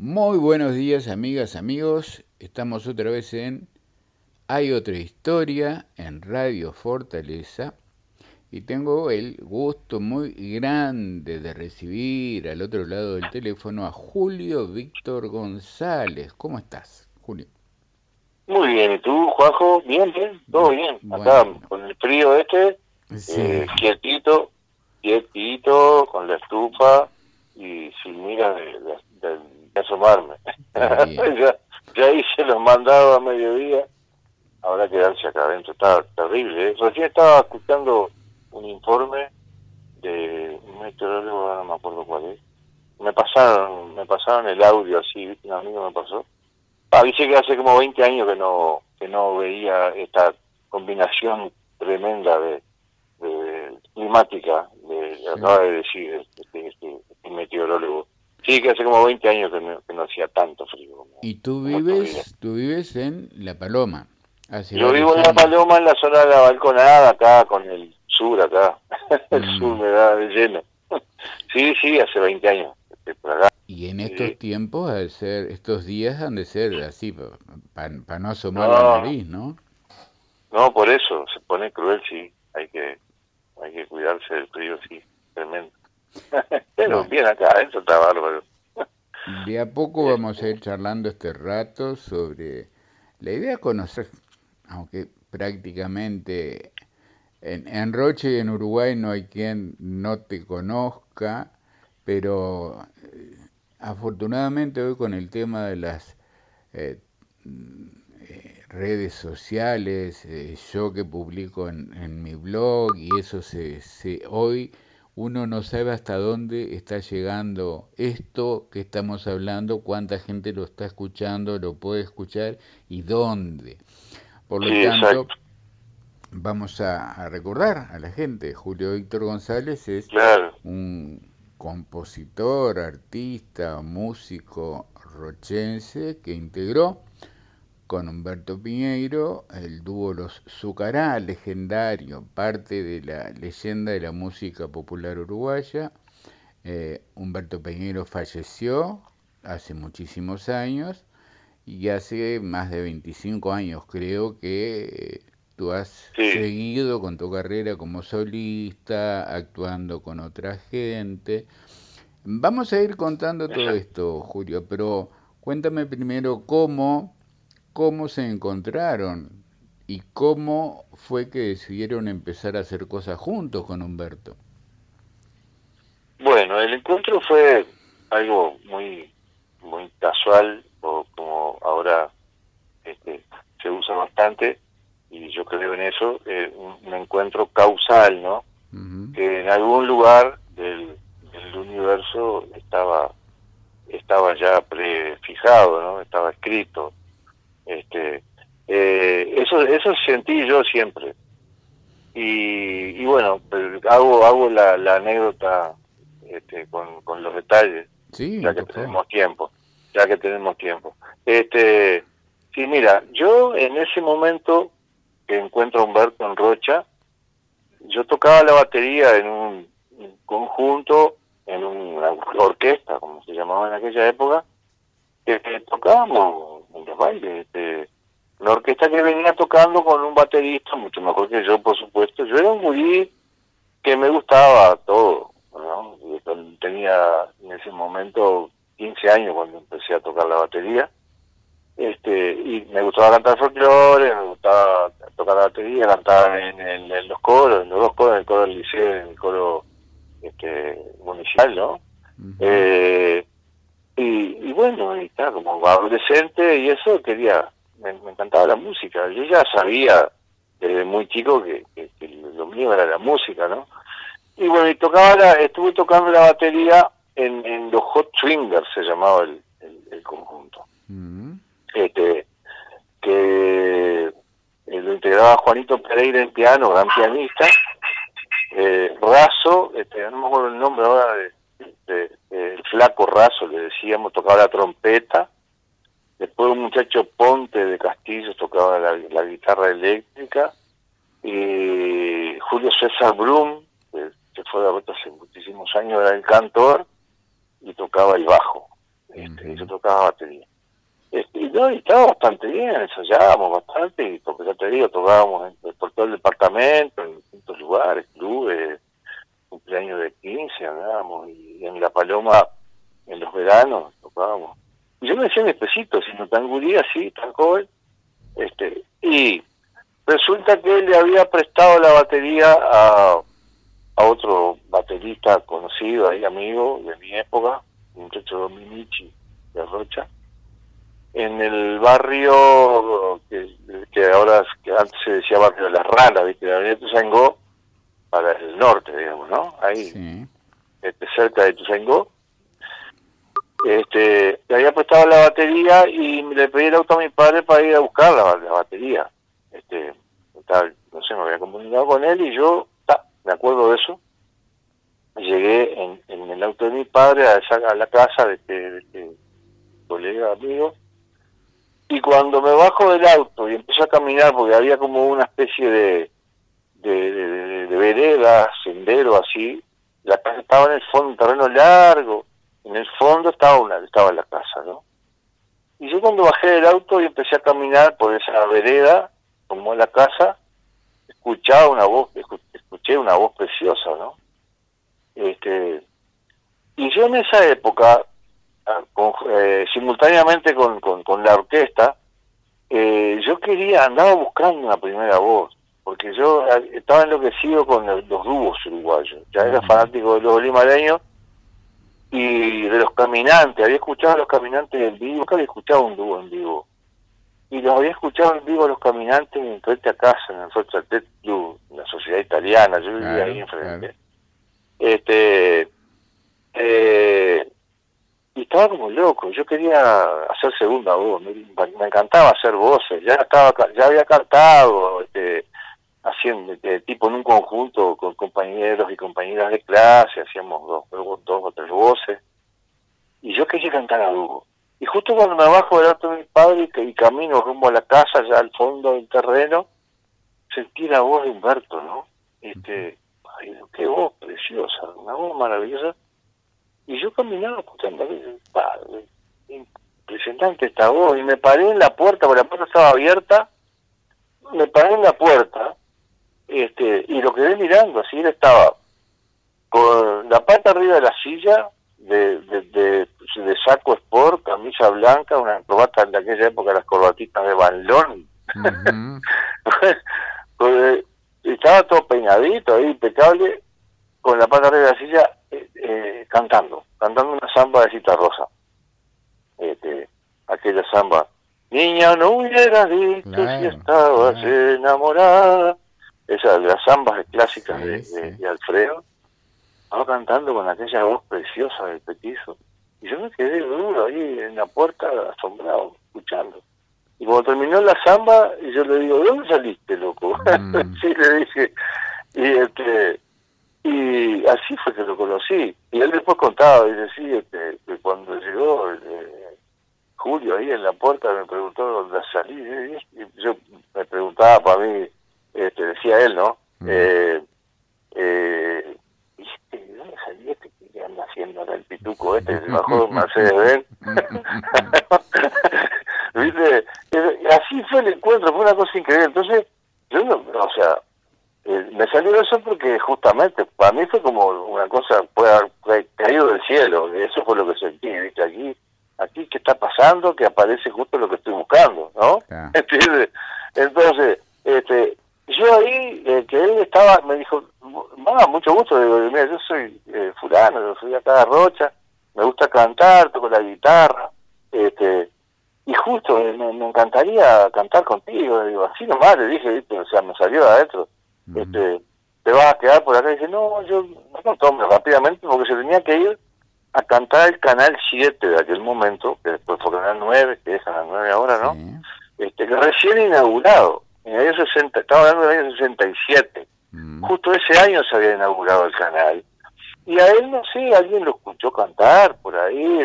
Muy buenos días amigas, amigos. Estamos otra vez en Hay otra historia en Radio Fortaleza y tengo el gusto muy grande de recibir al otro lado del teléfono a Julio Víctor González. ¿Cómo estás, Julio? Muy bien, ¿y tú, Juanjo? Bien, bien, todo bien. Acá con el frío este, eh, quietito, quietito, con la estufa y sin miras de, asomarme. ya, ya hice los mandados a mediodía, ahora quedarse acá adentro, está terrible. ¿eh? Recién estaba escuchando un informe de un meteorólogo, no me acuerdo cuál es. Me pasaron, me pasaron el audio así, un amigo me pasó. Ah, dice que hace como 20 años que no que no veía esta combinación tremenda de, climática, de, acaba de decir este, este, este, meteorólogo. Sí, que hace como 20 años que no, hacía tanto frío. ¿Y tú vives, tú vives en La Paloma? Yo vivo en La Paloma, en la zona de la balconada, acá con el sur acá, el mm. sur me da de lleno. sí, sí, hace 20 años. Y en estos tiempos, al ser, estos días han de ser así, para no asomar la nariz, ¿no? No, por eso, se pone cruel, sí, hay que, hay que cuidarse del frío, sí, tremendo. Pero bien acá, eso está bárbaro. De a poco vamos a ir charlando este rato sobre la idea de conocer, aunque prácticamente en, Roche y en Uruguay no hay quien no te conozca, pero eh, afortunadamente hoy con el tema de las eh, eh, redes sociales, yo que publico en, mi blog y eso se, se, hoy uno no sabe hasta dónde está llegando esto que estamos hablando, cuánta gente lo está escuchando, lo puede escuchar y dónde. Por lo tanto, vamos a, recordar a la gente, Julio Víctor González es un compositor, artista, músico rochense que integró con Humberto Piñeiro el dúo Los Zucará, legendario, parte de la leyenda de la música popular uruguaya. Eh, Humberto Piñeiro falleció hace muchísimos años y hace más de 25 años creo que Tú has seguido con tu carrera como solista, actuando con otra gente. Vamos a ir contando todo esto, Julio, pero cuéntame primero cómo, cómo se encontraron y cómo fue que decidieron empezar a hacer cosas juntos con Humberto. Bueno, el encuentro fue algo muy muy casual, o como ahora este, se usa bastante, y yo creo en eso, eh, un, encuentro causal, ¿no? Que en algún lugar del, universo estaba estaba ya prefijado, ¿no? Estaba escrito. Este, eh, eso eso sentí yo siempre. Y, y bueno, hago hago la, la anécdota este, con, con los detalles, ya que tenemos tiempo, ya que tenemos tiempo. Este, sí, mira, yo en ese momento que encuentro a Humberto en Rocha, yo tocaba la batería en un conjunto, en una orquesta, como se llamaba en aquella época, que, tocábamos en los bailes. Este, una orquesta que venía tocando con un baterista mucho mejor que yo, por supuesto. Yo era un gurí que me gustaba todo. Tenía en ese momento 15 años cuando empecé a tocar la batería este y me gustaba cantar folclore, me gustaba tocar la batería, cantar en, en, los coros, en los dos coros, en el coro del liceo en el coro este, municipal, ¿no? eh, y, y, bueno, y está como adolescente y eso quería, me, encantaba la música. Yo ya sabía desde muy chico que, lo mío era la música, ¿no? Y bueno, y tocaba la, estuve tocando la batería en, en los Hot Swingers, se llamaba el, el, conjunto este, que eh, lo integraba Juanito Pereira en piano, gran pianista, eh, Razo, este, no me acuerdo el nombre ahora, de, el flaco Razo, le decíamos, tocaba la trompeta, después un muchacho Ponte de Castillo tocaba la, guitarra eléctrica, y Julio César Brum, que, fue de hace muchísimos años, era el cantor, y tocaba el bajo. este, yo tocaba batería. Este, y, no, y estaba bastante bien, ensayábamos bastante, y porque ya te digo, tocábamos por todo el departamento, en distintos lugares, clubes, cumpleaños de 15 andábamos, y en La Paloma, en los veranos, tocábamos. Y yo me decía mi especito, sino tan guría así, tan joven, este, y resulta que él le había prestado la batería a, a otro baterista conocido ahí, amigo de mi época, un muchacho Dominici de Rocha, en el barrio que, que ahora que antes se decía barrio de las ranas, ¿viste? la avenida Tuzangó, para el norte, digamos, ¿no? Ahí, cerca de Tuzangó. Este, le había prestado la batería y le pedí el auto a mi padre para ir a buscar la, batería. Este, tal, no sé, me había comunicado con él y yo, me acuerdo de eso, llegué en, en, el auto de mi padre a, esa, a la casa de este, de este colega amigo y cuando me bajo del auto y empiezo a caminar, porque había como una especie de, de, vereda, sendero así, la casa estaba en el fondo, un terreno largo, en el fondo estaba una, estaba la casa, ¿no? Y yo cuando bajé del auto y empecé a caminar por esa vereda, como la casa, escuchaba una voz, escuché una voz preciosa, ¿no? Este, y yo en esa época eh, simultáneamente con, con, la orquesta, eh, yo quería, andaba buscando una primera voz, porque yo eh, estaba enloquecido con los dúos uruguayos, ya era fanático de los limareños y de los caminantes, había escuchado a los caminantes en vivo, nunca había escuchado un dúo en vivo, y los había escuchado en vivo a los caminantes en frente a casa, en el Club, la sociedad italiana, yo vivía ahí enfrente. Este, eh, y estaba como loco, yo quería hacer segunda voz, me, encantaba hacer voces, ya estaba ya había cantado este haciendo este, tipo en un conjunto con compañeros y compañeras de clase, hacíamos dos, dos o tres voces, y yo quería cantar a dúo. Y justo cuando me bajo del auto de mi padre y, camino rumbo a la casa, ya al fondo del terreno, sentí la voz de Humberto, ¿no? Este, ay, qué voz preciosa, una voz maravillosa. Y yo caminaba escuchando, impresionante esta voz, y me paré en la puerta, porque la puerta estaba abierta, me paré en la puerta, este, y lo quedé mirando, así él estaba con la pata arriba de la silla, de, de, de, saco sport, camisa blanca, una corbata de aquella época, las corbatitas de balón. Pues, estaba todo peinadito ahí, impecable, con la pata arriba de la silla, eh, eh, cantando, cantando una samba de Cita Rosa. Este, aquella samba, niña no hubiera dicho si estabas enamorada. Esa de las zambas clásicas de, Alfredo. Estaba cantando con aquella voz preciosa del petizo. Y yo me quedé duro ahí en la puerta, asombrado, escuchando. Y cuando terminó la samba, y yo le digo, ¿de dónde saliste, loco? Mm. sí, le dije. Y este, y así fue que lo conocí. Y él después contaba, y decía que, cuando llegó eh, Julio ahí en la puerta me preguntó dónde salí. Y yo me preguntaba para mí, este, decía él, ¿no? Mm. Eh, eh, ¿Dónde salí este que anda haciendo el pituco este? Se bajó de Mercedes ¿Viste? Así fue el encuentro, fue una cosa increíble. Entonces, yo no, o sea, eh, me salió eso porque justamente para mí fue como una cosa puede haber caído del cielo eso fue lo que sentí viste aquí aquí qué está pasando que aparece justo lo que estoy buscando no entonces este yo ahí eh, que él estaba me dijo mucho gusto digo mira yo soy eh, fulano yo soy acá de Rocha me gusta cantar toco la guitarra este y justo me, me encantaría cantar contigo digo así nomás le dije ¿viste? o sea me salió de adentro este, te vas a quedar por acá y dice, no, yo no tome rápidamente porque se tenía que ir a cantar el canal 7 de aquel momento, que después fue canal 9, que es canal 9 ahora, ¿no? Este, que recién inaugurado, en el año 60, estaba hablando del año 67, mm. justo ese año se había inaugurado el canal. Y a él, no sé, alguien lo escuchó cantar por ahí,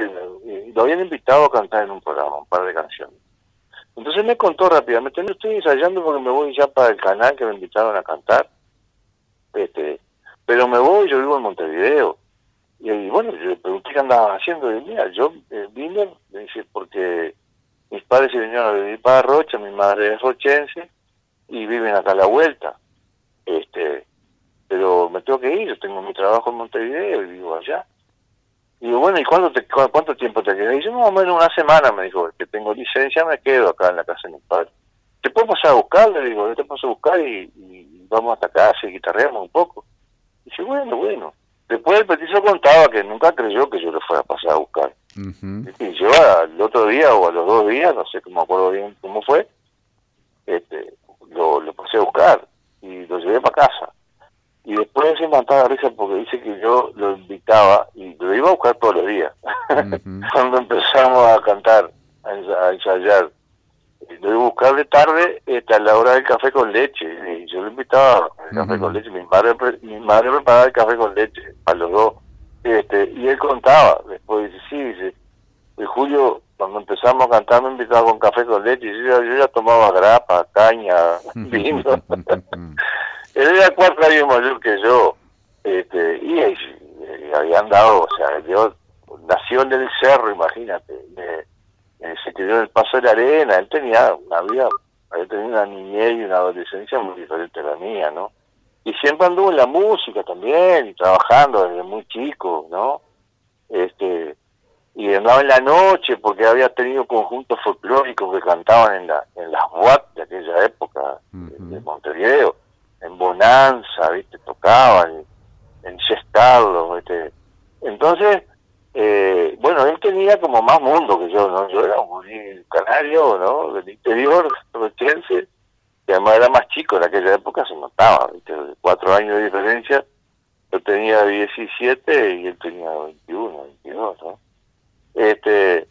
lo habían invitado a cantar en un programa, un par de canciones. Entonces me contó rápidamente, no estoy ensayando porque me voy ya para el canal que me invitaron a cantar, este, pero me voy, yo vivo en Montevideo, y, bueno, yo le pregunté qué andaba haciendo, y mira, yo eh, vine, me dice, porque mis padres se vinieron a vivir para Rocha, mi madre es rochense, y viven acá a la vuelta. Este, pero me tengo que ir, yo tengo mi trabajo en Montevideo y vivo allá. Y digo, bueno, ¿y cuánto, te, cuánto tiempo te quedas? Y yo, más o menos una semana, me dijo, que tengo licencia, me quedo acá en la casa de mi padre. ¿Te puedo pasar a buscar? Le digo, yo te paso a buscar y, vamos hasta casa y guitarreamos un poco. Y dice, bueno, bueno. Después el petiso contaba que nunca creyó que yo le fuera a pasar a buscar. Y yo al otro día o a los dos días, no sé cómo acuerdo bien cómo fue, este, lo, lo pasé a buscar y lo llevé para casa. Y después se mataba risa porque dice que yo lo invitaba y lo iba a buscar todos los días. Cuando empezamos a cantar, a ensayar, lo iba a buscar de tarde hasta la hora del café con leche. Y yo lo invitaba al café con leche. Mi madre, mi madre preparaba el café con leche a los dos. Este, y él contaba, después dice, sí, dice, Julio, cuando empezamos a cantar me invitaba con café con leche. Y yo, yo ya tomaba grapa, caña, vino. Él era cuatro años mayor que yo, este, y, había andado, o sea, yo nació en el cerro, imagínate, se quedó en el paso de la arena, él tenía una vida, él tenía una niñez y una adolescencia muy diferente a la mía, ¿no? Y siempre anduvo en la música también, y trabajando desde muy chico, ¿no? Este, y andaba en la noche porque había tenido conjuntos folclóricos que cantaban en, la, en las boates de aquella época, de Montevideo en Bonanza, ¿viste? Tocaban, en Cestarlo, ¿viste? Entonces, eh, bueno, él tenía como más mundo que yo, ¿no? Yo era un canario, ¿no? Del interior, rochense, que además era más chico en aquella época, se notaba, ¿viste? Cuatro años de diferencia, yo tenía 17 y él tenía 21, 22, ¿no? Este,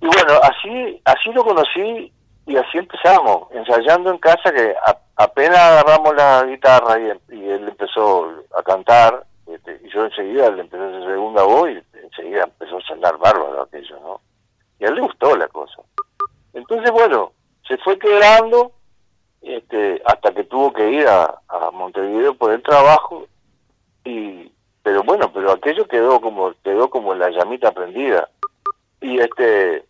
y bueno, así, así lo conocí y así empezamos, ensayando en casa que apenas agarramos la guitarra y, él empezó a cantar, este, y yo enseguida le empecé a segunda voz y enseguida empezó a sonar bárbaro aquello, ¿no? Y a él le gustó la cosa. Entonces, bueno, se fue quedando este, hasta que tuvo que ir a, a Montevideo por el trabajo y pero bueno pero aquello quedó como quedó como la llamita prendida y este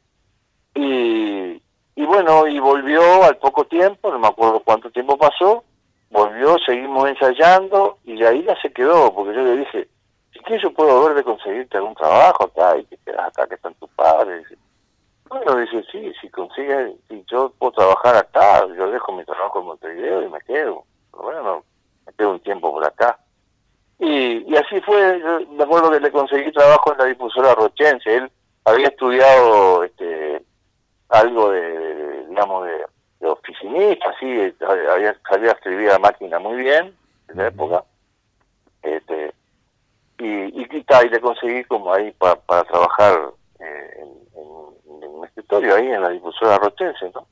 y y bueno, y volvió al poco tiempo, no me acuerdo cuánto tiempo pasó, volvió, seguimos ensayando y de ahí ya se quedó, porque yo le dije, si que yo puedo ver de conseguirte algún trabajo acá y que quedas acá que están tus padres. Bueno, dice, sí, si consigues, si yo puedo trabajar acá, yo dejo mi trabajo en Montevideo y me quedo. Pero bueno, me quedo un tiempo por acá. Y, y así fue, yo me acuerdo que le conseguí trabajo en la difusora rochense, él había estudiado este algo de, digamos, de, oficinista, así, había, sabía escribir a máquina muy bien en la época. Este, y, y, y, le conseguí como ahí para trabajar eh, en, un escritorio ahí en la difusora rochense, ¿no?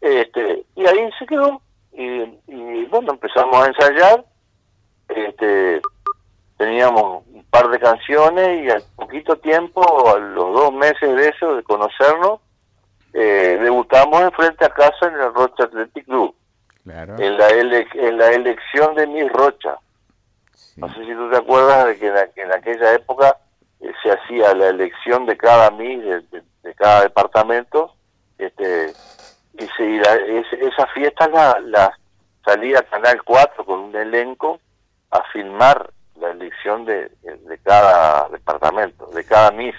Este, y ahí se quedó. Y, y bueno, empezamos a ensayar. Este, teníamos un par de canciones y al poquito tiempo, a los dos meses de eso, de conocernos, eh, debutamos en frente a casa en el Rocha Athletic Club. En, la en la elección de Miss Rocha. No sé si tú te acuerdas de que en, aquella época eh, se hacía la elección de cada Miss, de, cada departamento, este, y se, esa fiesta la, la salía Canal 4 con un elenco a filmar la elección de, de cada departamento, de cada Miss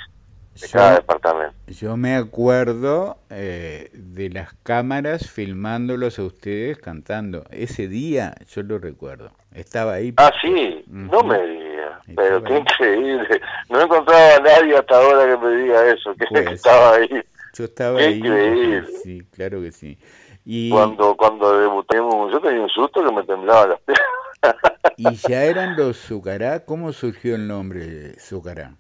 de cada departamento. Yo me acuerdo eh, de las cámaras filmándolos a ustedes cantando. Ese día yo lo recuerdo. Estaba ahí. Ah, sí, no me diga. Pero qué increíble. No he encontrado a nadie hasta ahora que me diga eso, que pues, estaba ahí. Yo estaba ahí. Increíble. Sí, claro que sí. Y... Cuando, cuando debutamos, yo tenía un susto que me temblaba las piernas. ¿Y ya eran los Zucará? ¿Cómo surgió el nombre Zucará?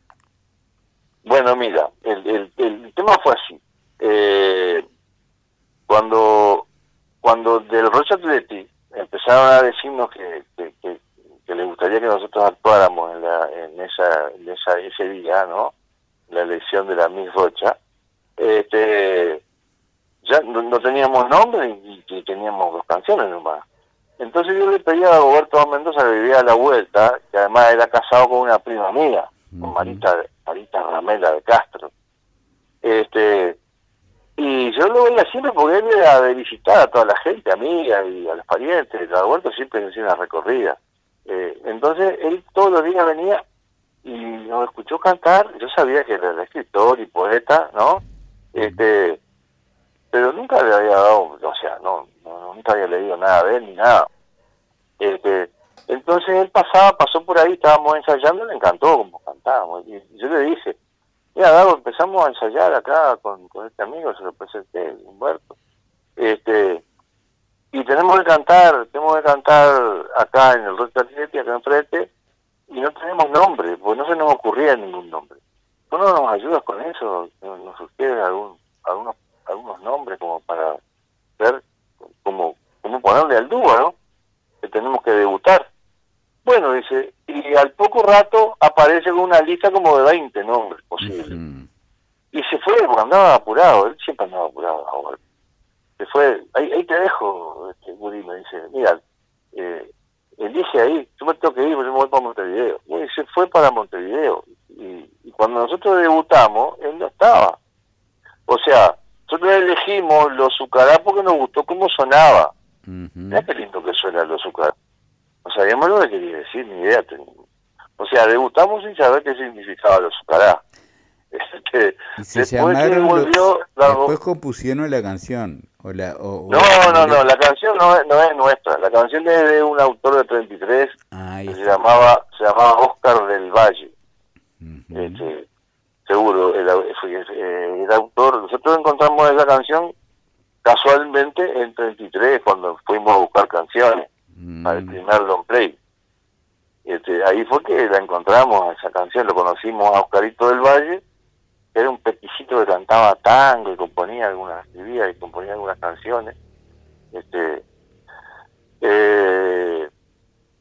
Bueno, mira, el, el, tema fue así. Eh, cuando cuando del Rocha Atleti empezaron a decirnos que, que, les gustaría que nosotros actuáramos en, la, en, esa, en esa, ese día, ¿no? La elección de la Miss Rocha, este, ya no, teníamos nombre y, teníamos dos canciones nomás. Entonces yo le pedí a Roberto Mendoza que vivía a la vuelta, que además era casado con una prima mía, con Marita, Marita Ramela de Castro. Este, y yo lo veía siempre porque él era de visitar a toda la gente, amiga y a los parientes. Vuelta siempre hacía una recorrida. Eh, entonces él todos los días venía y nos escuchó cantar. Yo sabía que era escritor y poeta, ¿no? Este, pero nunca le había dado, o sea, no, nunca había leído nada de él ni nada. Este, entonces él pasaba, pasó por ahí, estábamos ensayando, le encantó como cantábamos. Y yo le dije, mira, Dago, empezamos a ensayar acá con, este amigo, se lo presenté, Humberto. Este, y tenemos que cantar, tenemos que cantar acá en el Rock Atleti, acá enfrente, y no tenemos nombre, porque no se nos ocurría ningún nombre. ¿Tú no nos ayudas con eso? ¿Nos sugiere algún, algunos, algunos nombres como para ver cómo, cómo ponerle al dúo, ¿no? Que tenemos que debutar. Bueno, dice, y al poco rato aparece con una lista como de 20 nombres posibles. Y se fue porque andaba apurado, él siempre andaba apurado. Se fue, ahí, ahí te dejo, este, Woody me dice, mira, eh, elige ahí, yo me tengo que ir, yo me voy para Montevideo. Y se fue para Montevideo. Y, cuando nosotros debutamos, él no estaba. O sea, nosotros elegimos los Zucará porque nos gustó cómo sonaba. Mira qué lindo que suena los Zucará. No sabíamos lo que quería decir, ni idea teníamos. O sea, debutamos sin saber qué significaba los Zucará. Este, después que volvió, después compusieron la canción. O la, no, no, no, la canción no es, no es nuestra. La canción es de un autor de 33 que se llamaba, se llamaba Oscar del Valle. este, seguro, el, eh, el, autor. Nosotros encontramos esa canción casualmente en 33 cuando fuimos a buscar canciones para el mm. primer long play. Este, ahí fue que la encontramos, esa canción, lo conocimos a Oscarito del Valle, era un peticito que cantaba tango y componía algunas, escribía y componía algunas canciones. Este, eh,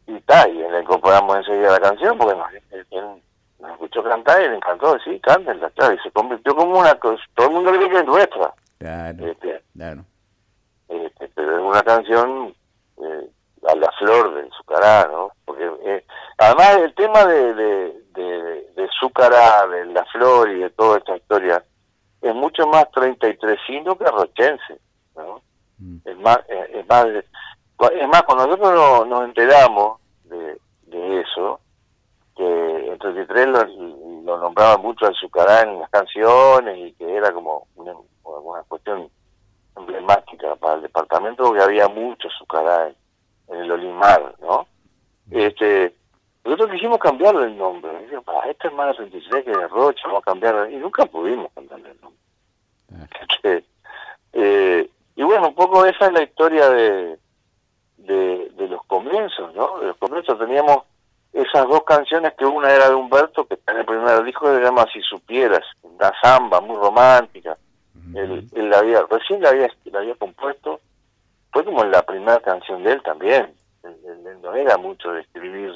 y tal, y le incorporamos enseguida la canción porque nos, él, nos escuchó cantar y le encantó, sí, cántenla, claro, y se convirtió como una cosa, todo el mundo cree que es nuestra. Claro, este, claro. Este, pero es una canción eh, a la flor de Zucará, ¿no? Porque eh, además el tema de, de, de, de Zucará, de la flor y de toda esta historia es mucho más 33 que rochense, ¿no? Mm. Es más, eh, es más, es más cuando nosotros nos, enteramos de, de eso, que en 33 lo, lo nombraba mucho al en las canciones y que era como una, una cuestión emblemática para el departamento porque había mucho Zucará en, en el Olimar, ¿no? Este, nosotros quisimos cambiarle el nombre. Para esta es más 33 que de Rocha, vamos a cambiar, y nunca pudimos cambiarle el nombre. Ah. Este, eh, y bueno, un poco esa es la historia de, de, de, los comienzos, ¿no? De los comienzos teníamos esas dos canciones, que una era de Humberto, que en el primer disco, se llama Si Supieras, una samba muy romántica. él, él, la había, recién la había, la había compuesto fue como la primera canción de él también. Él, no era mucho de escribir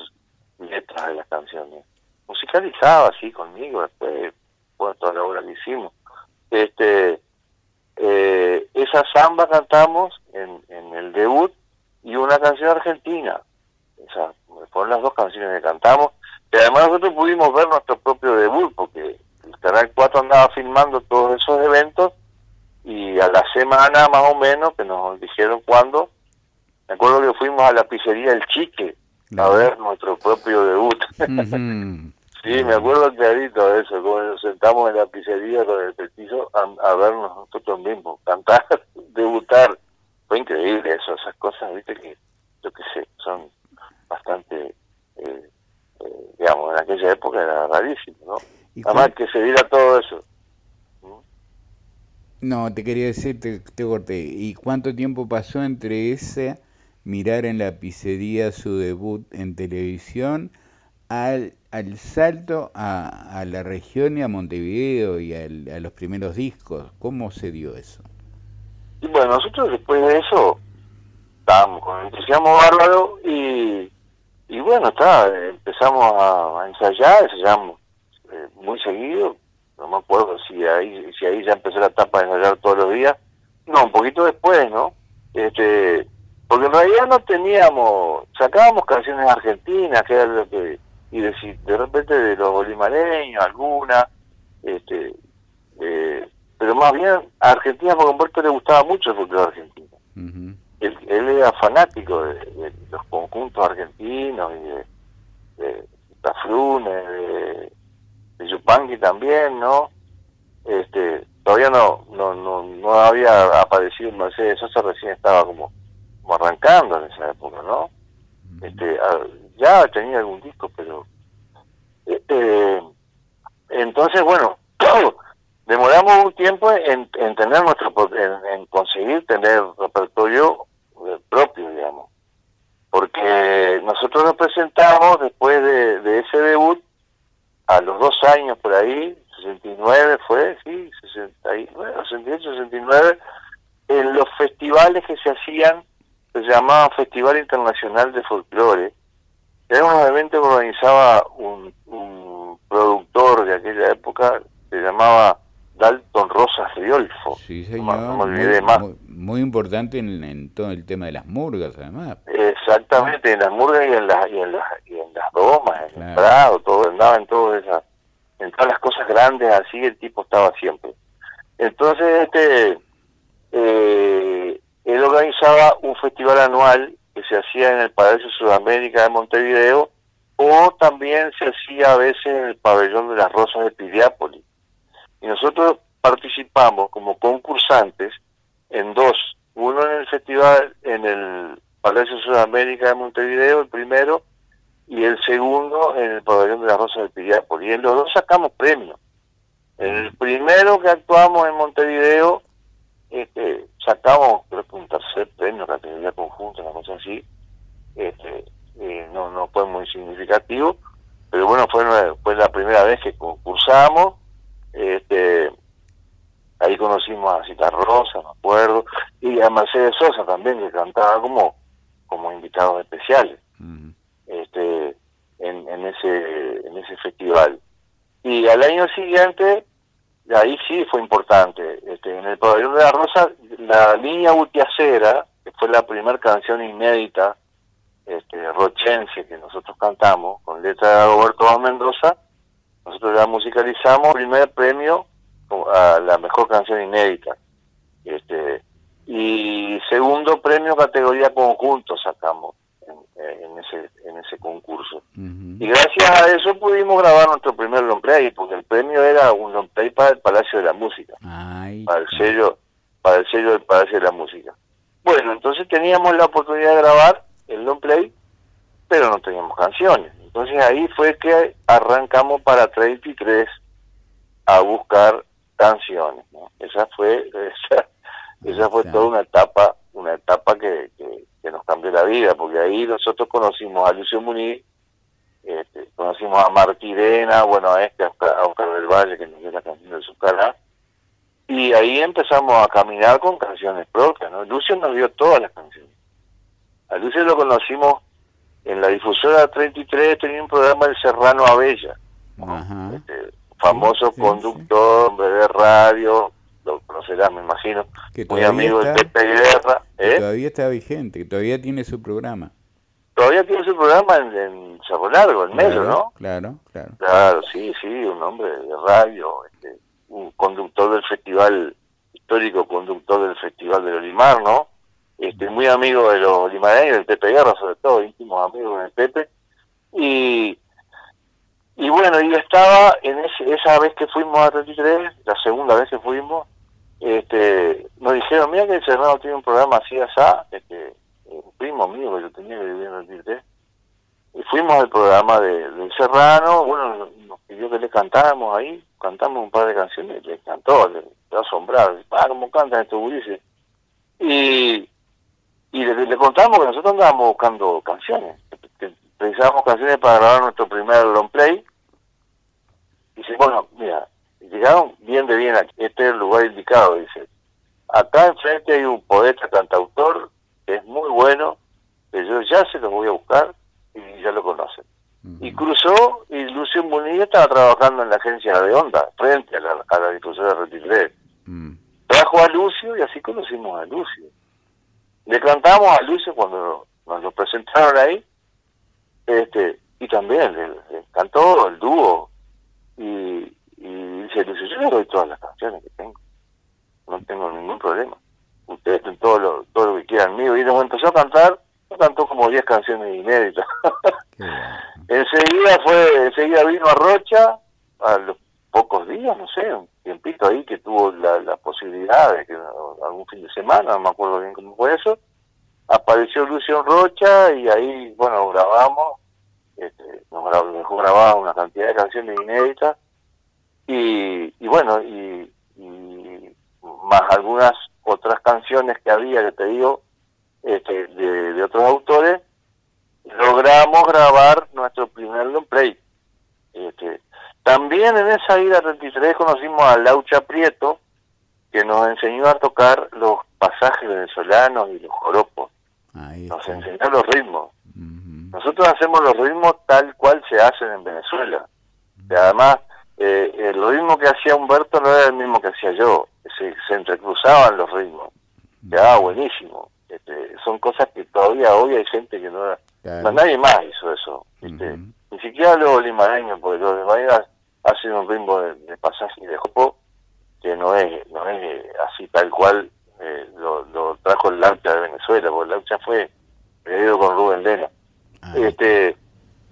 letras de las canciones. Musicalizaba así conmigo, después, bueno, toda la obra que hicimos. Este, eh, esa samba cantamos en, en el debut y una canción argentina. Esa, fueron las dos canciones que cantamos. Y además nosotros pudimos ver nuestro propio debut, porque el Canal 4 andaba filmando todos esos eventos y a la semana más o menos que nos dijeron cuándo, me acuerdo que fuimos a la pizzería El Chique a ver nuestro propio debut. sí, me acuerdo clarito de eso, como nos sentamos en la pizzería con el petizo a, a vernos nosotros mismos, cantar, debutar. Fue increíble eso, esas cosas, viste, que yo qué sé, son bastante, eh, eh, digamos, en aquella época era rarísimo, ¿no? Además que se diera todo eso. No, te quería decir, te, corté. ¿Y cuánto tiempo pasó entre ese mirar en la pizzería su debut en televisión al, al salto a, a la región y a Montevideo y a los primeros discos? ¿Cómo se dio eso? Y bueno, nosotros después de eso estábamos con entusiasmo bárbaro y, y bueno, está, empezamos a, ensayar, ensayamos eh, muy seguido, no me acuerdo si ahí si ahí ya empezó la etapa de ensayar todos los días. No un poquito después no este porque en realidad no teníamos, sacábamos canciones argentinas, que era lo que, y de, de repente de los bolimareños, alguna, este, eh, pero más bien a Argentina porque a Humberto le gustaba mucho el folclore argentino. Él, era fanático de, los conjuntos argentinos y de, de Tafrune, de, de Yupanqui también, ¿no? Este, todavía no, no, no, no había aparecido Mercedes Sosa, recién estaba como, como arrancando en esa época, ¿no? Este, ya tenía algún disco, pero este, entonces bueno, demoramos un tiempo en, tener nuestro, en, conseguir tener repertorio eh, propio, digamos, porque nosotros nos presentamos después de, ese debut a los dos años por ahí 69 fue, sí, 69, 68, 69, en los festivales que se hacían, se llamaban Festival Internacional de Folclore. Era un evento que organizaba un, productor de aquella época, se llamaba Dalton Rosas Riolfo. Sí, señor. muy, más. Muy, importante en, todo el tema de las murgas, además. Exactamente, en las murgas y en, las y en, las y en las domas, en el prado, todo, andaba en todas esas en todas las cosas grandes así el tipo estaba siempre. Entonces, este, eh, él organizaba un festival anual que se hacía en el Palacio Sudamérica de Montevideo o también se hacía a veces en el Pabellón de las Rosas de Piriápolis. Y nosotros participamos como concursantes en dos, uno en el festival en el Palacio Sudamérica de Montevideo, el primero, y el segundo en el pabellón de la Rosa del Piriápolis. Y en los dos sacamos premios. En el primero que actuamos en Montevideo, este, sacamos creo que un tercer premio, categoría conjunta, una cosa así. Este, no, no fue muy significativo, pero bueno, fue, fue la primera vez que concursamos. Este, ahí conocimos a Cita Rosa, me acuerdo, y a Mercedes Sosa también, que cantaba como, como invitados especiales este, en, en, ese, en ese festival. Y al año siguiente, ahí sí fue importante, este, en el pabellón de la Rosa, la línea Gutiacera, que fue la primera canción inédita este, rochense que nosotros cantamos, con letra de Roberto Mendoza, nosotros la musicalizamos, primer premio a la mejor canción inédita. Este, y segundo premio categoría conjunto sacamos en, ese en ese concurso. Y gracias a eso pudimos grabar nuestro primer long play, porque el premio era un long play para el Palacio de la Música, para el sello para el sello del Palacio de la Música. Bueno, entonces teníamos la oportunidad de grabar el long play, pero no teníamos canciones. Entonces ahí fue que arrancamos para 33 a buscar canciones. Esa fue esa, esa fue toda una etapa una etapa que, que nos cambió la vida, porque ahí nosotros conocimos a Lucio Muniz, este, conocimos a Martirena, bueno, a este, a Oscar, del Valle, que nos dio la canción de su cara, y ahí empezamos a caminar con canciones propias, ¿no? Lucio nos dio todas las canciones. A Lucio lo conocimos en la difusora 33, tenía un programa El Serrano Abella, este, famoso conductor, hombre de radio, lo conocerás, me imagino, muy amigo de Pepe Guerra. ¿eh? todavía está vigente, que todavía tiene su programa. Todavía tiene su programa en, en Cerro Largo, en medio, ¿no? Claro, claro. Claro, sí, sí, un hombre de radio, este, un conductor del festival, histórico conductor del Festival del Olimar, ¿no? Este, muy amigo de los olimareños, del Pepe Guerra, sobre todo, íntimos amigos del Pepe. Y y bueno, y estaba en ese, esa vez que fuimos a 33, la segunda vez que fuimos, este, nos dijeron, mira que el Serrano tiene un programa así, así, este, un primo mío que yo tenía que vivir en el y fuimos al programa de, del Serrano, bueno, nos pidió que le cantáramos ahí, cantamos un par de canciones, le cantó, le quedó asombrado, ah, ¿cómo cantan estos gurises? Y, y le, contamos que nosotros andábamos buscando canciones, pensábamos canciones para grabar nuestro primer long play, y dice, bueno, mira, llegaron bien de bien aquí, este es el lugar indicado, dice. Acá enfrente hay un poeta cantautor que es muy bueno, que yo ya se lo voy a buscar y ya lo conocen. Y cruzó y Lucio Muniz estaba trabajando en la agencia de Onda, frente a la, a la difusora de Trajo a Lucio y así conocimos a Lucio. Le cantamos a Lucio cuando nos lo presentaron ahí, este, y también le, encantó el dúo, y, y dice, dice, yo le doy todas las canciones que tengo, no tengo ningún problema, ustedes tienen todo lo, todo lo que quieran mío, y nos empezó a cantar, cantó como 10 canciones inéditas. enseguida fue, enseguida vino a Rocha, a los pocos días, no sé, un tiempito ahí que tuvo la, la posibilidad de que algún fin de semana, no me acuerdo bien cómo fue eso, apareció Lucio Rocha y ahí, bueno, grabamos, este, nos dejó grabar una cantidad de canciones inéditas y, y bueno, y, más algunas otras canciones que había, que te digo, este, de, de otros autores, logramos grabar nuestro primer long play. Este, también en esa ida 33 conocimos a Laucha Prieto, que nos enseñó a tocar los pasajes venezolanos y los joropos. nos enseñó los ritmos. Nosotros hacemos los ritmos tal cual se hacen en Venezuela. Y además, eh, el ritmo que hacía Humberto no era el mismo que hacía yo. Se, se entrecruzaban los ritmos. Quedaba buenísimo. Este, son cosas que todavía hoy hay gente que no... nadie más hizo eso. Ni siquiera los limareños, porque los limareños hace un ritmo de, pasaje y de jopo que no es no es así tal cual eh, lo, trajo el Laucha de Venezuela, porque el Laucha fue pedido con Rubén Lena. Ah. Este,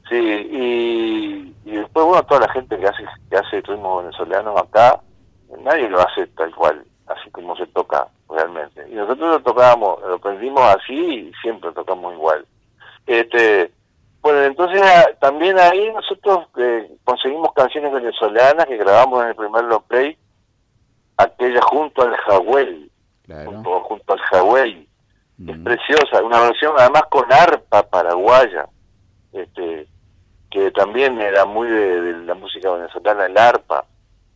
sí, y, y después, bueno, toda la gente que hace que hace ritmo venezolano acá, nadie lo hace tal cual, así como se toca realmente. Y nosotros lo tocábamos, lo aprendimos así y siempre tocamos igual. Este, bueno, entonces ah, también ahí nosotros eh, conseguimos canciones venezolanas que grabamos en el primer long play, aquella junto al Jawel, junto, al Jawel, es mm. preciosa, una versión además con arpa paraguaya, este que también era muy de, la música venezolana, el arpa.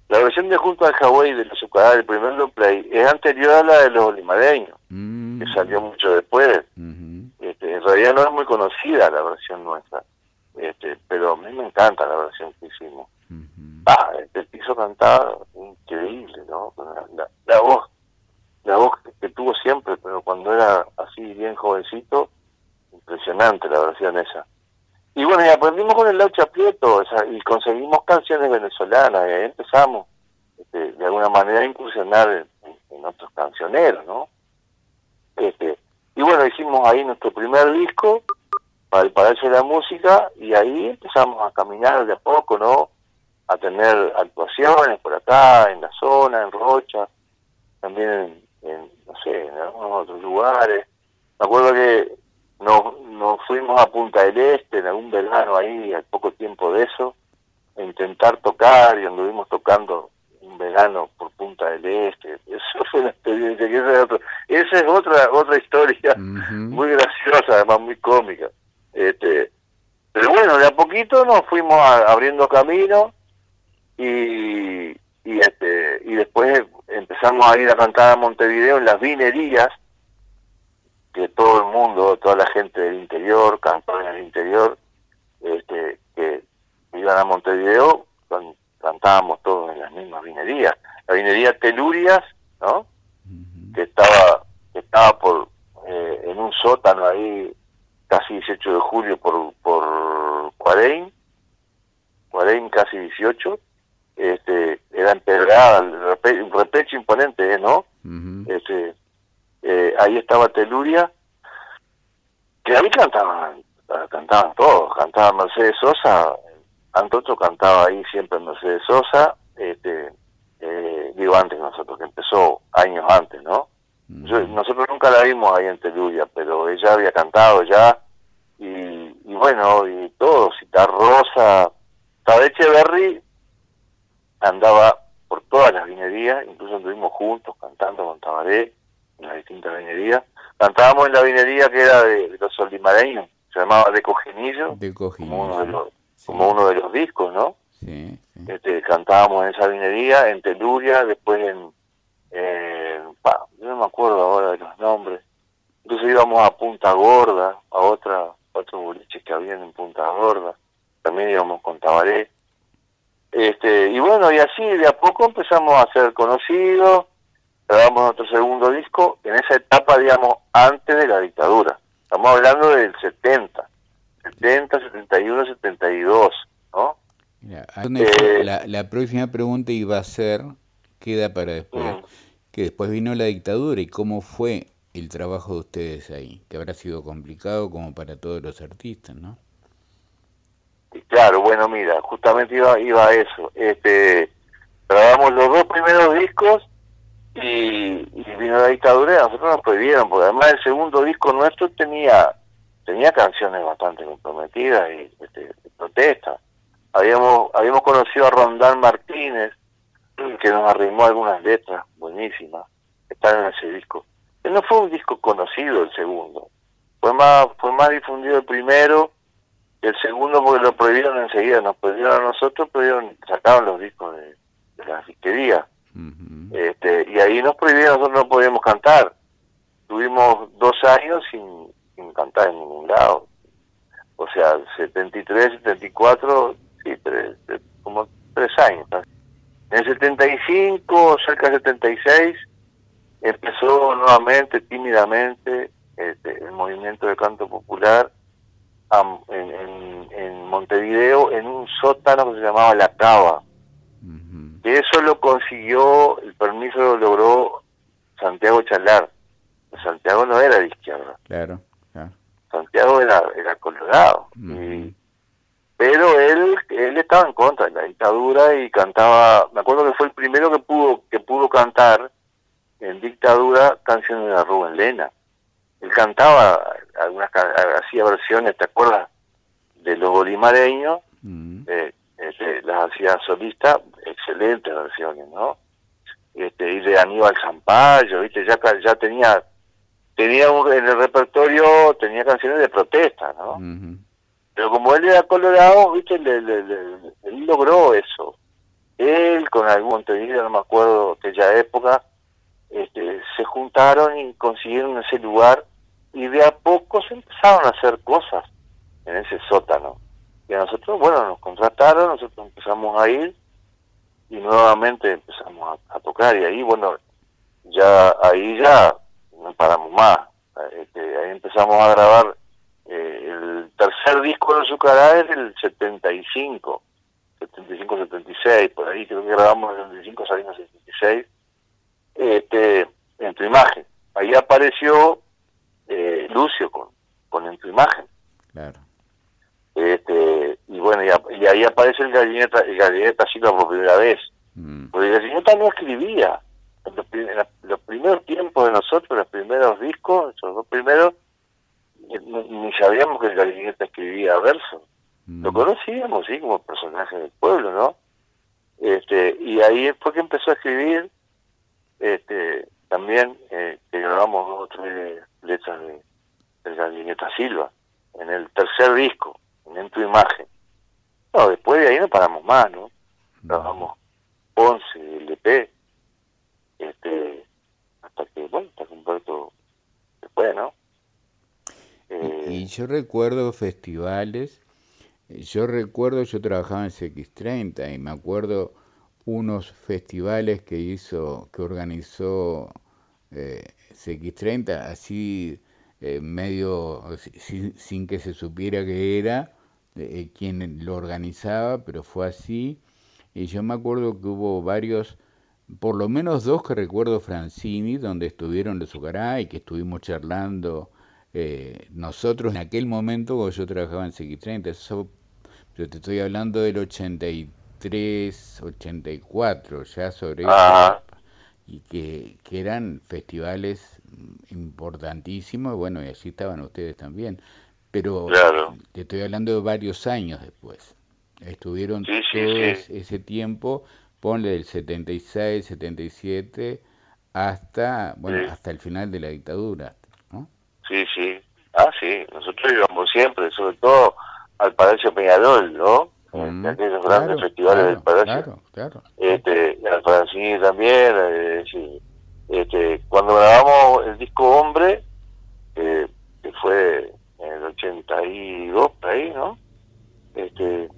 La versión de Junto al Hawái de los Zucará del primer long play es anterior a la de los limareños, mm. que salió mucho después. Este, en realidad no es muy conocida la versión nuestra, este, pero a mí me encanta la versión que hicimos. Ah, el piso cantaba increíble, ¿no? La, voz, la voz que, tuvo siempre, pero cuando era así bien jovencito, impresionante la versión esa. Y bueno, y aprendimos con el Laucha Prieto y conseguimos canciones venezolanas y ahí empezamos este, de alguna manera a incursionar en, en, otros cancioneros, ¿no? Y bueno, hicimos ahí nuestro primer disco para el Palacio de la Música y ahí empezamos a caminar de a poco, ¿no? A tener actuaciones por acá, en la zona, en Rocha, también en, no sé, en algunos otros lugares. Me acuerdo que nos, nos fuimos a Punta del Este en algún verano ahí, al poco tiempo de eso, a intentar tocar y anduvimos tocando un verano por Punta del Este. Eso fue una experiencia que esa es, esa es otra otra historia muy graciosa, además muy cómica. Este, pero bueno, a nos fuimos abriendo camino y, y este y después empezamos a ir a cantar a Montevideo en las vinerías que todo el mundo, toda la gente del interior, cantaba en el interior, este, que iban a Montevideo, cantábamos todos en las mismas vinerías. La vinería Telurias, ¿no? Que estaba, que estaba por, eh, en un sótano ahí, casi 18 de julio por, por Cuarein, Cuarein casi 18, este, era empedrada, un repecho imponente, ¿no? este, eh, ahí estaba Teluria, que a mí cantaban, cantaban todos, cantaba Mercedes Sosa, Antocho cantaba ahí siempre Mercedes Sosa, este, eh, digo antes nosotros, que empezó años antes, ¿no? nosotros nunca la vimos ahí en Teluria, pero ella había cantado ya, y, bueno, y todo, Cita Rosa, Tabeche Berry andaba por todas las vinerías, incluso estuvimos juntos cantando con Tabaré en las distintas vinerías. Cantábamos en la vinería que era de, los solimareños, se llamaba De Cojinillo, como uno de los como uno de los discos, ¿no? Sí, Este, cantábamos en esa vinería, en Teluria, después en, yo no me acuerdo ahora de los nombres. Entonces íbamos a Punta Gorda, a otra, otros boliches que habían en Punta Gorda, también íbamos con Tabaré. Este, y bueno, y así de a poco empezamos a ser conocidos, grabamos nuestro segundo disco en esa etapa, digamos, antes de la dictadura. Estamos hablando del 70, 70, 71, 72, ¿no? Eh, la, la, próxima pregunta iba a ser, queda para después, mm. que después vino la dictadura y cómo fue el trabajo de ustedes ahí, que habrá sido complicado como para todos los artistas, ¿no? Claro, bueno, mira, justamente iba, iba a eso. Este, grabamos los dos primeros discos y, vino la dictadura y nosotros nos prohibieron, porque además el segundo disco nuestro tenía tenía canciones bastante comprometidas y este, de protesta. Habíamos, habíamos conocido a Rondán Martínez, que nos arrimó algunas letras buenísimas, están en ese disco. No fue un disco conocido el segundo, fue más, fue más difundido el primero, el segundo porque lo prohibieron enseguida, nos prohibieron a nosotros, prohibieron, sacaron los discos de, la fisquería. este, y ahí nos prohibieron, nosotros no podíamos cantar. Tuvimos dos años sin, sin cantar en ningún lado. O sea, 73, 74, sí, tres, como tres años. En el 75, cerca de 76, empezó nuevamente, tímidamente, este, el movimiento de canto popular en, en, Montevideo en un sótano que se llamaba La Cava. Que eso lo consiguió, el permiso lo logró Santiago Chalar. Santiago no era de izquierda. Claro. Santiago era, era colorado. pero él él estaba en contra de la dictadura y cantaba, me acuerdo que fue el primero que pudo que pudo cantar en dictadura canciones de Rubén Lena. Él cantaba algunas hacía versiones, ¿te acuerdas? De los bolimareños, eh, este, las hacía solista, excelentes versiones, ¿no? Este, y de Aníbal Zampayo, ¿viste? Ya, ya tenía tenía en el repertorio tenía canciones de protesta, ¿no? Pero como él era colorado, viste, él logró eso. Él con algún Montevideo, no me acuerdo aquella época, este, se juntaron y consiguieron ese lugar y de a poco se empezaron a hacer cosas en ese sótano. Y a nosotros, bueno, nos contrataron, nosotros empezamos a ir y nuevamente empezamos a tocar y ahí, bueno, ya ahí ya no paramos más. Este, ahí empezamos a grabar eh, el tercer disco de Azucará es el 75, 75-76, por ahí creo que grabamos el 75, salimos el 76, este, en tu imagen. Ahí apareció eh, Lucio con, con en tu imagen. Claro. Este, y bueno, y, ahí aparece el gallineta, el gallineta Silva por primera vez. Mm. Porque el gallineta no escribía los, los, primeros tiempos de nosotros, los primeros discos, esos dos primeros, ni, sabíamos que el gallineta escribía verso. Mm. Lo conocíamos, sí, como personaje del pueblo, ¿no? Este, y ahí fue que empezó a escribir, este, también, eh, que grabamos dos o tres letras de, del gallineta Silva, en el tercer disco, en tu imagen. No, después de ahí no paramos más, ¿no? Grabamos Ponce, LP, este, hasta que, bueno, hasta que Humberto después, ¿no? y eh, yo recuerdo festivales, yo recuerdo, yo trabajaba en CX30 y me acuerdo unos festivales que hizo, que organizó eh, CX30, así eh, medio sin, que se supiera que era quien lo organizaba, pero fue así. Y yo me acuerdo que hubo varios por lo menos dos que recuerdo Francini, donde estuvieron los y que estuvimos charlando eh, nosotros en aquel momento, cuando yo trabajaba en CX30, eso, yo te estoy hablando del 83, 84, ya sobre eso, y que, que eran festivales importantísimos, bueno, y allí estaban ustedes también, pero te estoy hablando de varios años después. Estuvieron todo ese tiempo ponle del 76, 77 hasta, bueno, hasta el final de la dictadura, ¿no? Sí, sí. Ah, sí. Nosotros íbamos siempre, sobre todo al Palacio Peñarol, ¿no? Mm, aquellos grandes festivales del Palacio. Claro, claro. Este, al Francini también, eh, sí. Este, cuando grabamos el disco Hombre, eh, que fue en el 82, ahí, ¿no? Este,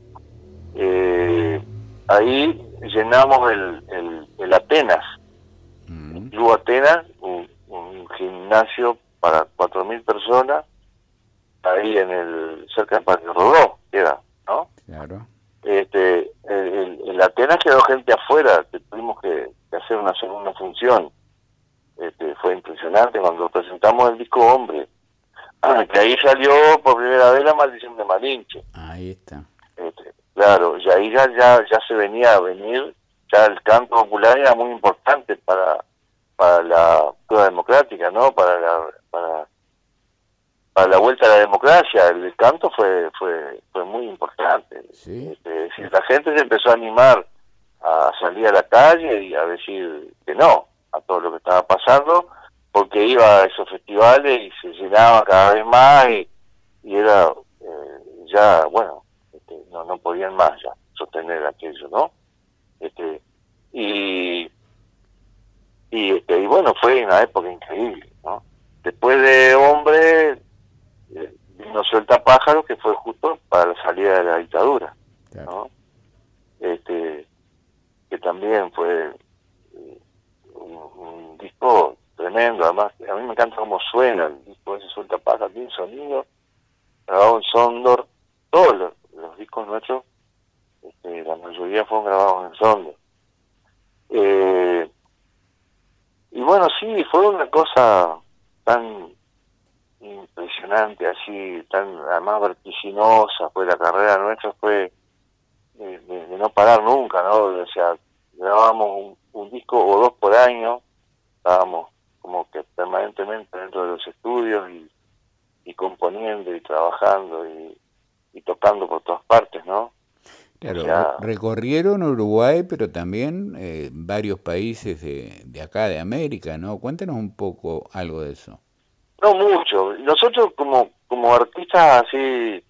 eh, ahí llenamos el, el, Atenas, mm. el Club Atenas, un, gimnasio para 4.000 personas, ahí en el cerca del Parque Rodó, queda, ¿no? Claro. Este, el, Atenas quedó gente afuera, que tuvimos que, hacer una segunda función. Este, fue impresionante cuando presentamos el disco Hombre, que ahí salió por primera vez la maldición de Malinche. Ahí está. Este, claro, y ahí ya, ya, ya se venía a venir, ya el canto popular era muy importante para, para la prueba democrática, ¿no? Para la, para, para la vuelta a la democracia, el canto fue, fue, fue muy importante. ¿Sí? Este, la gente se empezó a animar a salir a la calle y a decir que no a todo lo que estaba pasando, porque iba a esos festivales y se llenaba cada vez más y, y era eh, ya, bueno, este, no, no podían más ya sostener aquello, ¿no? Este, y, y, este, y bueno, fue una época increíble, ¿no? Después de Hombre, Pájaro, que fue justo para la salida de la dictadura, ¿no? Este, que también fue eh, un disco tremendo, además a mí me encanta cómo suena el disco ese Suelta Paja, tiene sonido, grabado en Sondor, todos los, discos nuestros, este, la mayoría fueron grabados en Sondor. Eh, y bueno, sí, fue una cosa tan impresionante, así, tan además vertiginosa, fue la carrera nuestra, fue de, no parar nunca, ¿no? O sea, grabábamos un disco o dos por año, estábamos como que permanentemente dentro de los estudios y, componiendo y trabajando y, tocando por todas partes, ¿no? Claro, recorrieron Uruguay, pero también eh, varios países de, de acá, de América, ¿no? Cuéntanos un poco algo de eso. No mucho. Nosotros como, como artistas así,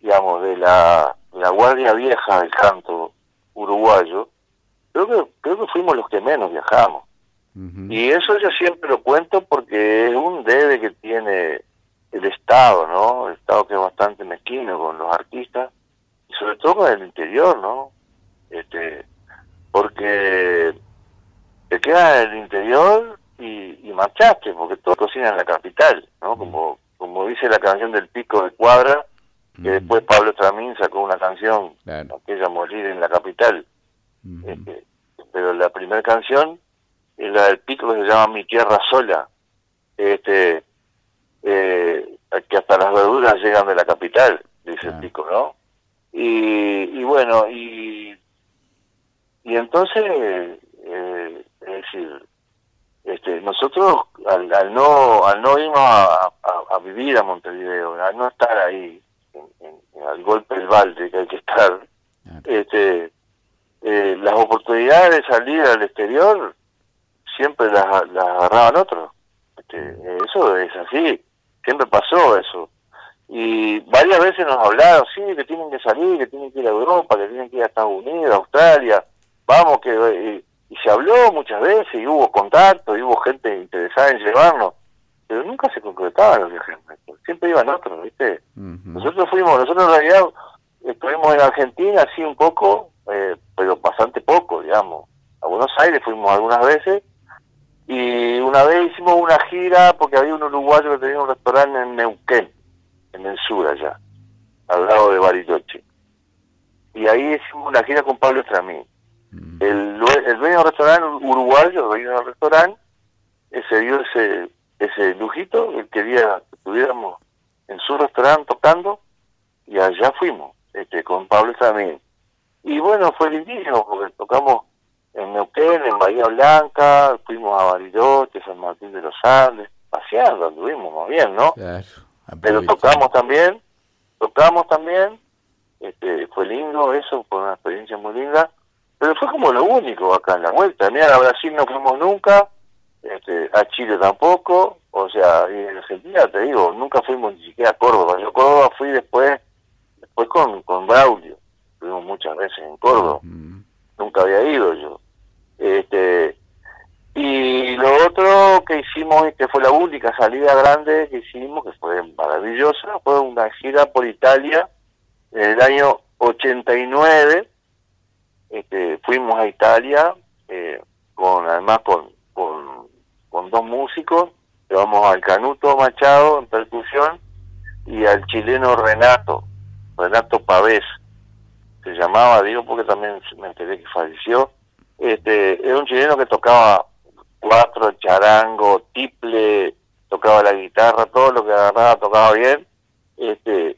digamos, de la, la guardia vieja del canto uruguayo, creo que, creo que fuimos los que menos viajamos. Y eso yo siempre lo cuento porque es un debe que tiene el Estado, ¿no? El Estado que es bastante mezquino con los artistas y sobre todo con el interior, ¿no? Este, porque te quedas en el interior y, marchaste, porque todo cocina en la capital, ¿no? Como, como dice la canción del Pico de Cuadra, que después Pablo Tramín sacó una canción, aquella Morir en la capital. este, pero la primera canción la del pico que se llama Mi Tierra Sola, este, eh, que hasta las verduras llegan de la capital, dice el pico, ¿no? Y, bueno, y, y entonces, eh, es decir, este, nosotros al, no al no irnos a, vivir a Montevideo, al no estar ahí, al golpe del balde que hay que estar, este, eh, las oportunidades de salir al exterior siempre las, agarraban otros. Este, eso es así, siempre pasó eso. Y varias veces nos hablaron, sí, que tienen que salir, que tienen que ir a Europa, que tienen que ir a Estados Unidos, a Australia, vamos, que... Y, se habló muchas veces y hubo contacto y hubo gente interesada en llevarnos, pero nunca se concretaban los viajes siempre iban otros, ¿viste? Nosotros fuimos, nosotros en realidad estuvimos en Argentina así un poco, eh, pero bastante poco, digamos. A Buenos Aires fuimos algunas veces y una vez hicimos una gira porque había un uruguayo que tenía un restaurante en Neuquén, en el sur allá, al lado de Bariloche. Y ahí hicimos una gira con Pablo Estramín. Mm. El, el dueño del restaurante uruguayo, el dueño del restaurante, se dio ese, ese lujito, él quería que estuviéramos en su restaurante tocando, y allá fuimos, este, con Pablo Estramín. Y bueno, fue lindísimo porque tocamos en Neuquén, en Bahía Blanca, fuimos a Bariloche, San Martín de los Andes, paseando, anduvimos más bien, ¿no? Pero tocamos también, tocamos también, este, fue lindo eso, fue una experiencia muy linda, pero fue como lo único acá en la vuelta. Mira, a Brasil no fuimos nunca, este, a Chile tampoco, o sea, y en Argentina te digo, nunca fuimos ni siquiera a Córdoba. Yo a Córdoba fui después, después con, con Braulio, fuimos muchas veces en Córdoba, nunca había ido yo. Este, y lo otro que hicimos, que fue la única salida grande que hicimos, que fue maravillosa, fue una gira por Italia en el año 89. Este, fuimos a Italia, eh, con además con, con, dos músicos, llevamos al Canuto Machado en percusión y al chileno Renato, Renato Pavés, se llamaba, digo porque también me enteré que falleció, este, era un chileno que tocaba cuatro, charango, tiple, tocaba la guitarra, todo lo que agarraba tocaba bien, este,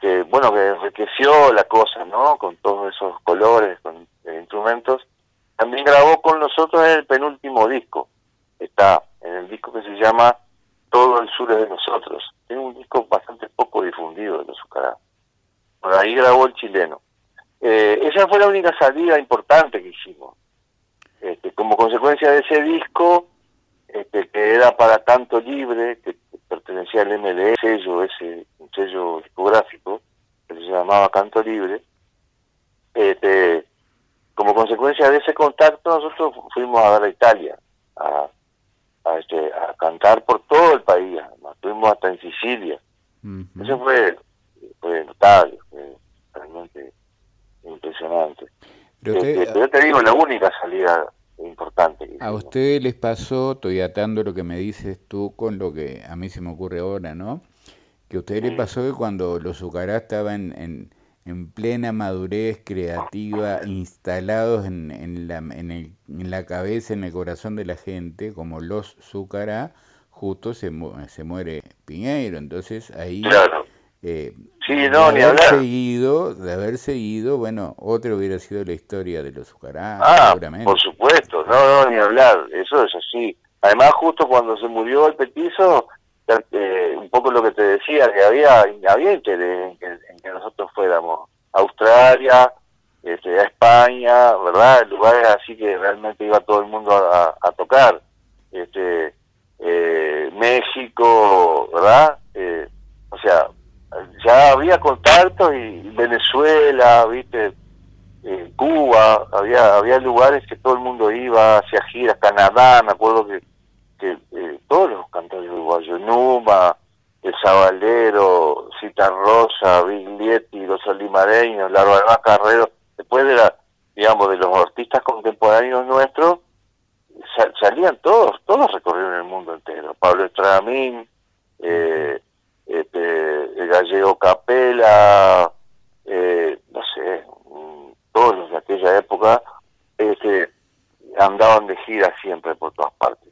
que bueno, que enriqueció la cosa, ¿no? Con todos esos colores, con instrumentos. También grabó con nosotros en el penúltimo disco, está en el disco que se llama Todo el sur es de nosotros. Es un disco bastante poco difundido de los Zucará. Por ahí grabó el chileno. Eh, esa fue la única salida importante que hicimos. Este, como consecuencia de ese disco, este, que era para tanto libre, que pertenecía al MD, sello, ese un sello discográfico, que se llamaba Canto Libre, este, como consecuencia de ese contacto nosotros fuimos a ver a Italia, a, este, a cantar por todo el país, estuvimos hasta en Sicilia. Eso fue, fue notable, fue realmente impresionante. Pero, este, yo te digo, la única salida importante. a ustedes les pasó, estoy atando lo que me dices tú con lo que a mí se me ocurre ahora, ¿no? Que a ustedes les pasó que cuando los Zucará estaban en, en, plena madurez creativa, instalados en, en, la, en, el, en la cabeza, en el corazón de la gente, como los Zucará, justo se, se muere Piñeiro. Entonces ahí eh, sí, no, de haber Seguido, de haber seguido, bueno, otra hubiera sido la historia de los Zucará, ah, seguramente. por supuesto, no, no, ni hablar, eso es así. Además, justo cuando se murió el petizo, eh, un poco lo que te decía, que había, había interés en que, nosotros fuéramos a Australia, este, a España, ¿verdad? Lugares así que realmente iba todo el mundo a, a tocar. Este, eh, México, ¿verdad? Eh, o sea, ya había contactos y Venezuela, viste, eh, Cuba, había había lugares que todo el mundo iba, hacia giras, Canadá, me acuerdo que, que eh, todos los cantores uruguayos, Numa, El Sabalero, Cita Rosa, Biglietti, Los Olimareños, La Barba Carrero, después de la, digamos, de los artistas contemporáneos nuestros, salían todos, todos recorrieron el mundo entero, Pablo Estradamín, eh, este, gallego Capela, eh, no sé, todos los de aquella época, este, andaban de gira siempre por todas partes.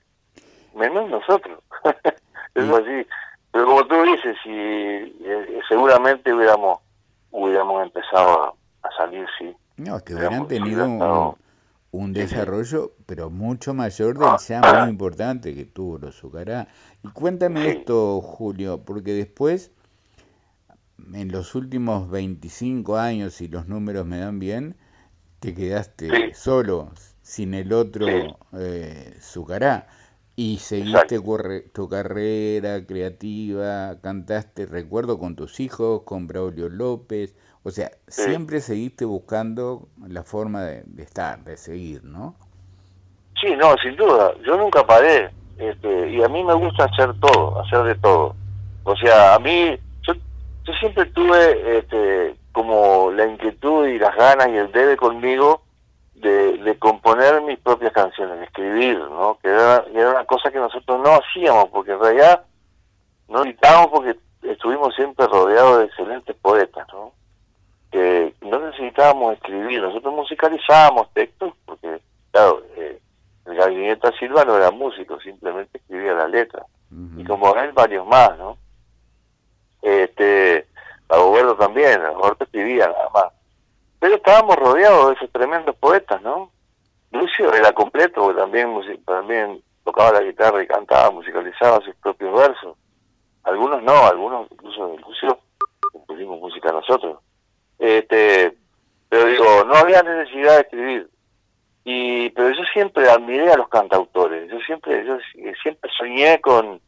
Menos nosotros. es así. Pero como tú dices, si eh, seguramente hubiéramos hubiéramos empezado a, salir, sí. No, es que hubieran tenido un, un desarrollo, pero mucho mayor del ya muy importante que tuvo los Zucará. Y cuéntame esto, Julio, porque después, en los últimos 25 años, si los números me dan bien, te quedaste solo, sin el otro eh, Zucará. Y seguiste tu carrera creativa, cantaste, recuerdo, con tus hijos, con Braulio López, o sea, siempre seguiste buscando la forma de, estar, de seguir, ¿no? Sí, no, sin duda. Yo nunca paré. Este, y a mí me gusta hacer todo, hacer de todo. O sea, a mí, yo, siempre tuve este, como la inquietud y las ganas y el debe conmigo de, de componer mis propias canciones, de escribir, ¿no? Que era, era una cosa que nosotros no hacíamos, porque en realidad no editábamos porque estuvimos siempre rodeados de excelentes poetas, ¿no? que no necesitábamos escribir, nosotros musicalizábamos textos, porque, claro, eh, el Gabineta Silva no era músico, simplemente escribía la letra. Y como él, varios más, ¿no? Este, Agoberto también, Agoberto escribía nada más. Pero estábamos rodeados de esos tremendos poetas, ¿no? Lucio era completo, también, también tocaba la guitarra y cantaba, musicalizaba sus propios versos. Algunos no, algunos incluso Lucio pusimos música nosotros. Este, pero digo, no había necesidad de escribir. Y, pero yo siempre admiré a los cantautores. Yo siempre, yo siempre soñé con,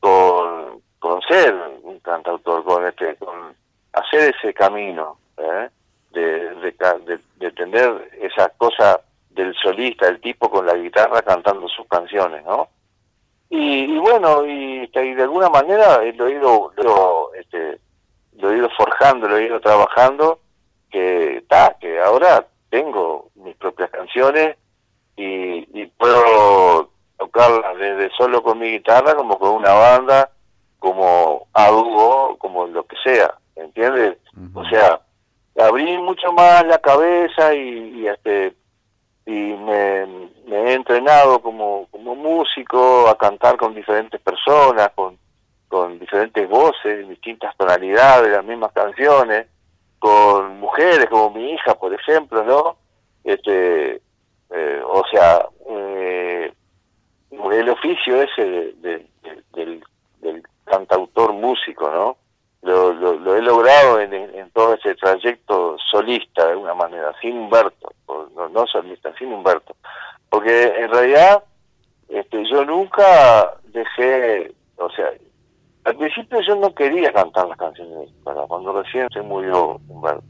con, con ser cantautor, con este, con hacer ese camino, ¿eh? de, de, de, tener esa cosa del solista, el tipo con la guitarra cantando sus canciones, ¿no? Y, bueno, y, y, de alguna manera lo he ido, lo, este, lo he ido forjando, lo he ido trabajando, que está, que ahora tengo mis propias canciones y, puedo tocarlas desde solo con mi guitarra como con una banda, como a dúo, como lo que sea, ¿entiendes? O sea, abrí mucho más la cabeza y, y este y me, he entrenado como, como músico a cantar con diferentes personas, con, con diferentes voces, distintas tonalidades, las mismas canciones, con mujeres como mi hija, por ejemplo, ¿no? Este, eh, o sea, eh, el oficio ese del, del cantautor músico, ¿no? Lo, lo, he logrado en, en, todo ese trayecto solista, de alguna manera, sin Humberto, no, no solista, sin Humberto. Porque en realidad este, yo nunca dejé, o sea, al principio yo no quería cantar las canciones para cuando recién se murió Humberto.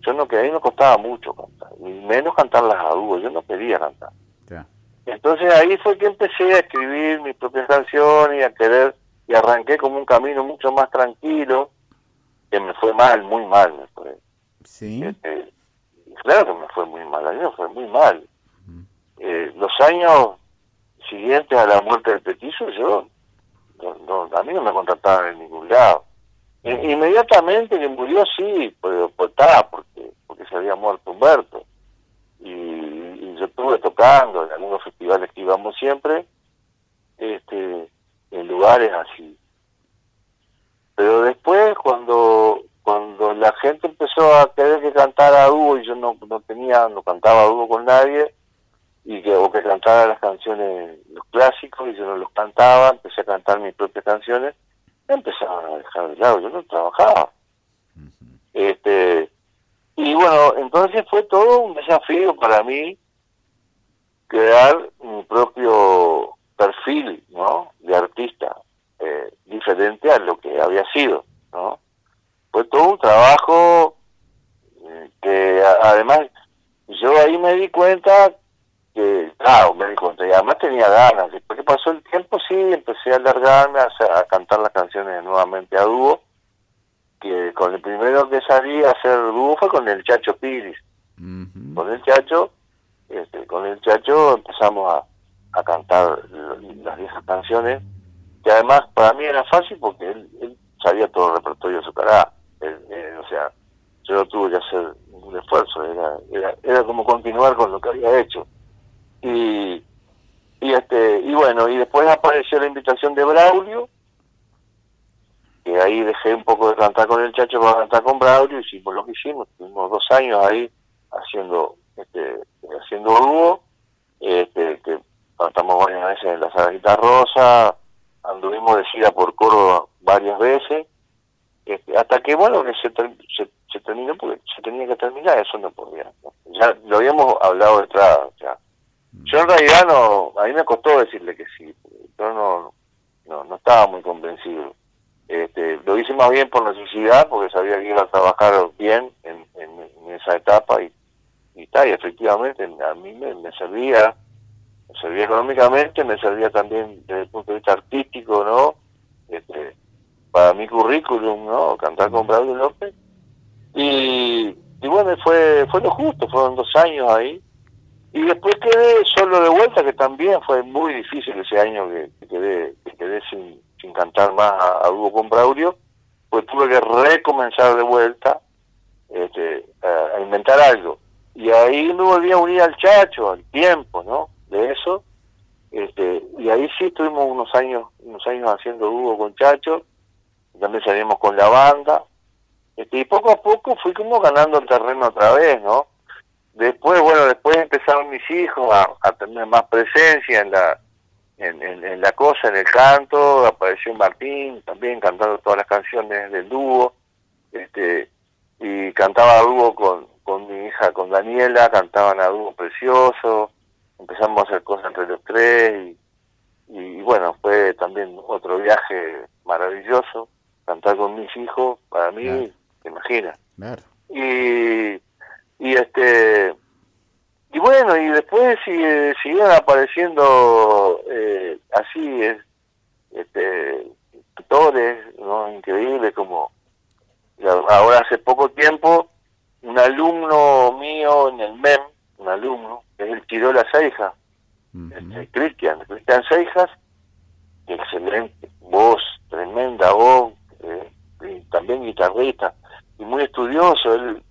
Yo no quería, a mí me costaba mucho cantar, y menos cantarlas a dúo, yo no quería cantar. Entonces ahí fue que empecé a escribir mis propias canciones y a querer, y arranqué como un camino mucho más tranquilo, que me fue mal, muy mal me fue. Sí. Este, claro que me fue muy mal, a mí me fue muy mal. Eh, los años siguientes a la muerte del petizo, yo, no, a mí no me contrataban en ningún lado. inmediatamente que murió, sí, pues, pues porque, porque se había muerto Humberto. Y yo estuve tocando en algunos festivales que íbamos siempre, este, en lugares así. Pero después, cuando cuando la gente empezó a querer que cantara dúo y yo no, no tenía, no cantaba dúo con nadie, y que, o que cantara las canciones, los clásicos, y yo no los cantaba, empecé a cantar mis propias canciones, me empezaron a dejar de lado, yo no trabajaba. Este, y bueno, entonces fue todo un desafío para mí crear mi propio perfil ¿no? de artista eh, diferente a lo que había sido no fue todo un trabajo eh, que además yo ahí me di cuenta que claro me di cuenta y además tenía ganas después que pasó el tiempo sí empecé a alargarme a, cantar las canciones nuevamente a dúo que con el primero que salí a hacer dúo fue con el Chacho Piris con el Chacho este, con el Chacho empezamos a, cantar las viejas canciones, que además para mí era fácil porque él, sabía todo el repertorio de su cara. o sea, yo no tuve que hacer un esfuerzo, era, era, como continuar con lo que había hecho. Y, y este y bueno, y después apareció la invitación de Braulio, que ahí dejé un poco de cantar con el Chacho para cantar con Braulio, hicimos lo que hicimos, tuvimos dos años ahí haciendo este, haciendo dúo, que cantamos varias veces en la Sagrita Rosa, anduvimos de gira por coro varias veces, este, hasta que bueno, que se, se, terminó porque se tenía que terminar, eso no podía. Ya lo habíamos hablado detrás, ya. Yo en realidad no, a mí me costó decirle que sí, yo no, no, no estaba muy convencido. Este, lo hice más bien por necesidad, porque sabía que iba a trabajar bien en, en esa etapa y y tal, y efectivamente a mí me, servía, me servía económicamente, me servía también desde el punto de vista artístico, ¿no? Este, para mi currículum, ¿no? Cantar con Braulio López. Y, y bueno, fue, fue lo justo, fueron dos años ahí. Y después quedé solo de vuelta, que también fue muy difícil ese año que, quedé, que quedé sin, sin cantar más a, Hugo con Braulio, pues tuve que recomenzar de vuelta este, a inventar algo y ahí me volví a unir al Chacho, al tiempo, ¿no? De eso. Este, y ahí sí estuvimos unos años, unos años haciendo dúo con Chacho, también salimos con la banda, este, y poco a poco fui como ganando el terreno otra vez, ¿no? Después, bueno, después empezaron mis hijos a, tener más presencia en la, en, la cosa, en el canto, apareció Martín también cantando todas las canciones del dúo, este, y cantaba dúo con, con mi hija, con Daniela, cantaban a dúo precioso, empezamos a hacer cosas entre los tres y, bueno, fue también otro viaje maravilloso, cantar con mis hijos, para mí, te imaginas. Y, y este y bueno, y después sigue, siguieron apareciendo eh, así, este, actores, ¿no? Increíbles como ahora hace poco tiempo un alumno mío en el MEM, un alumno, que es el Tirola Seijas, este, Cristian, Cristian Seijas, excelente voz, tremenda voz, eh, y también guitarrista, y muy estudioso, él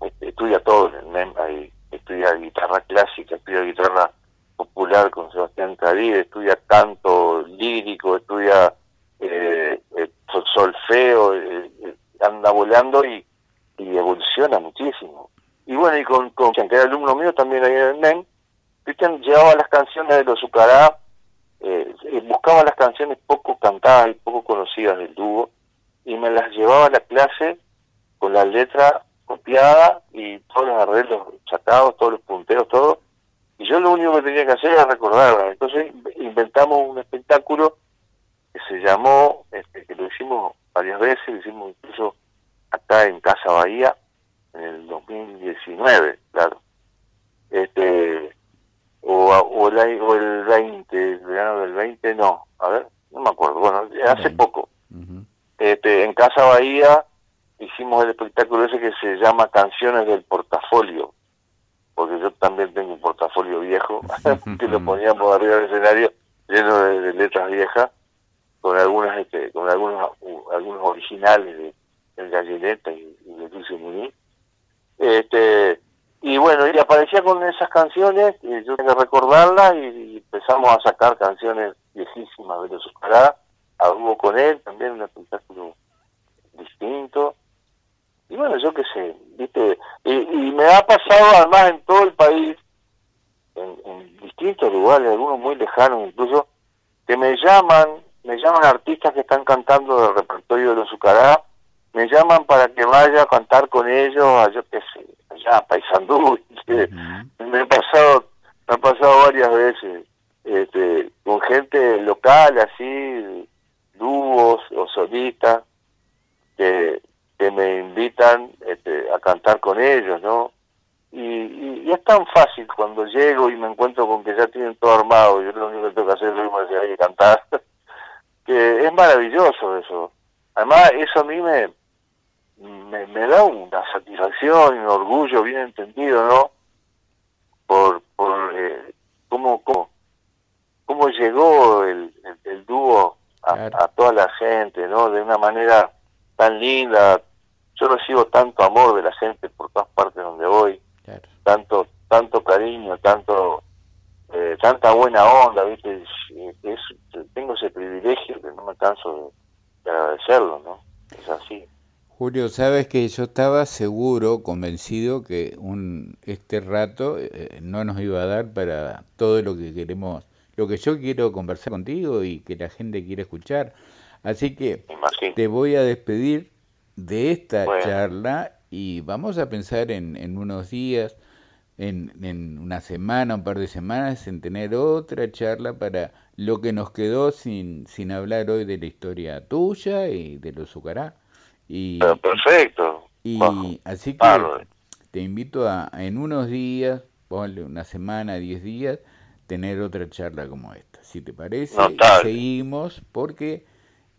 este, estudia todo ahí, estudia guitarra clásica, estudia guitarra popular con Sebastián Cadí, estudia canto lírico, estudia eh, eh solfeo, eh, eh, anda volando y, evoluciona muchísimo. Y bueno, y con, con que era alumno mío también ahí en el NEM, Cristian llevaba las canciones de los Zucará, buscaba las canciones poco cantadas y poco conocidas del dúo, y me las llevaba a la clase con la letra copiada y todos los arreglos sacados, todos los punteos, todo. Y yo lo único que tenía que hacer era recordarla. Entonces inventamos un espectáculo que se llamó, este, que lo hicimos varias veces, lo hicimos incluso acá en Casa Bahía en el 2019, claro. Este, o, o, el, o el 20, el verano del 20, no, a ver, no me acuerdo, bueno, hace poco. este, en Casa Bahía hicimos el espectáculo ese que se llama Canciones del Portafolio, porque yo también tengo un portafolio viejo, que lo poníamos arriba del escenario lleno de, letras viejas, con algunas este, con algunos algunos originales de, de Gallineta y, de Dulce Muñiz. Este, y bueno, y aparecía con esas canciones, y yo tenía que recordarlas, y, empezamos a sacar canciones viejísimas de los Oscará, hubo con él, también un espectáculo distinto, y bueno, yo qué sé, ¿viste? Y, me ha pasado además en todo el país, en, distintos lugares, algunos muy lejanos incluso, que me llaman, me llaman artistas que están cantando del repertorio de los Zucará, me llaman para que vaya a cantar con ellos, a, yo qué sé, allá a Paysandú, me ha pasado, me ha pasado varias veces, este, con gente local así, dúos o solistas, que que me invitan este, a cantar con ellos, ¿no? Y, es tan fácil cuando llego y me encuentro con que ya tienen todo armado, yo lo único que tengo que hacer es ir y cantar, que es maravilloso eso. Además, eso a mí me, me, da una satisfacción y un orgullo bien entendido, ¿no? Por, por eh, cómo, cómo, cómo llegó el, el, dúo a, a toda la gente, ¿no? De una manera tan linda. Yo recibo tanto amor de la gente por todas partes donde voy, tanto tanto cariño, tanto eh, tanta buena onda, ¿viste? Es, tengo ese privilegio que no me canso de, agradecerlo, ¿no? Es así. Julio, sabes que yo estaba seguro, convencido que un este rato eh, no nos iba a dar para todo lo que queremos, lo que yo quiero conversar contigo y que la gente quiere escuchar. Así que te voy a despedir de esta charla y vamos a pensar en, en unos días, en, en, una semana, un par de semanas, en tener otra charla para lo que nos quedó sin, sin hablar hoy de la historia tuya y de los Zucará. Y, perfecto. Y así que te invito a en unos días, ponle una semana, diez días, tener otra charla como esta. Si te parece, seguimos porque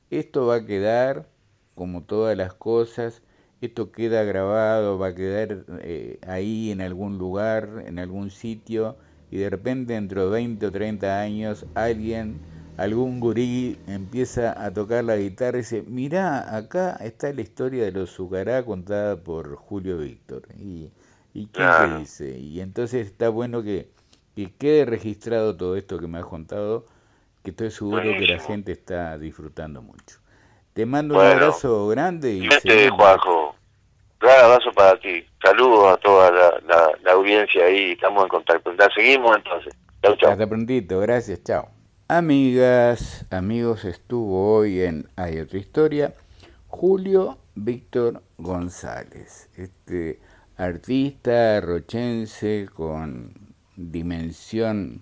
esto va a quedar, como todas las cosas, esto queda grabado, va a quedar eh, ahí en algún lugar, en algún sitio, y de repente dentro de 20 o 30 años alguien, algún gurí, empieza a tocar la guitarra y dice, mirá, acá está la historia de los Zucará contada por Julio Víctor. Y, y ¿quién se dice? Y entonces está bueno que, que quede registrado todo esto que me has contado que estoy seguro que la gente está disfrutando mucho. Te mando un abrazo grande y este, Juanjo, gran abrazo para ti. Saludos a toda la, audiencia ahí, estamos en contacto. Ya seguimos entonces. Chau, chau. Hasta prontito, gracias, chao. Amigas, amigos, estuvo hoy en Hay otra historia Julio Víctor González, este artista rochense con dimensión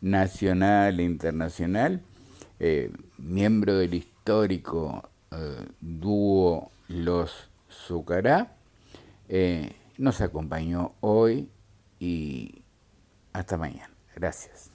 nacional e internacional, eh, miembro del histórico eh, dúo Los Zucará, eh, nos acompañó hoy y hasta mañana. Gracias.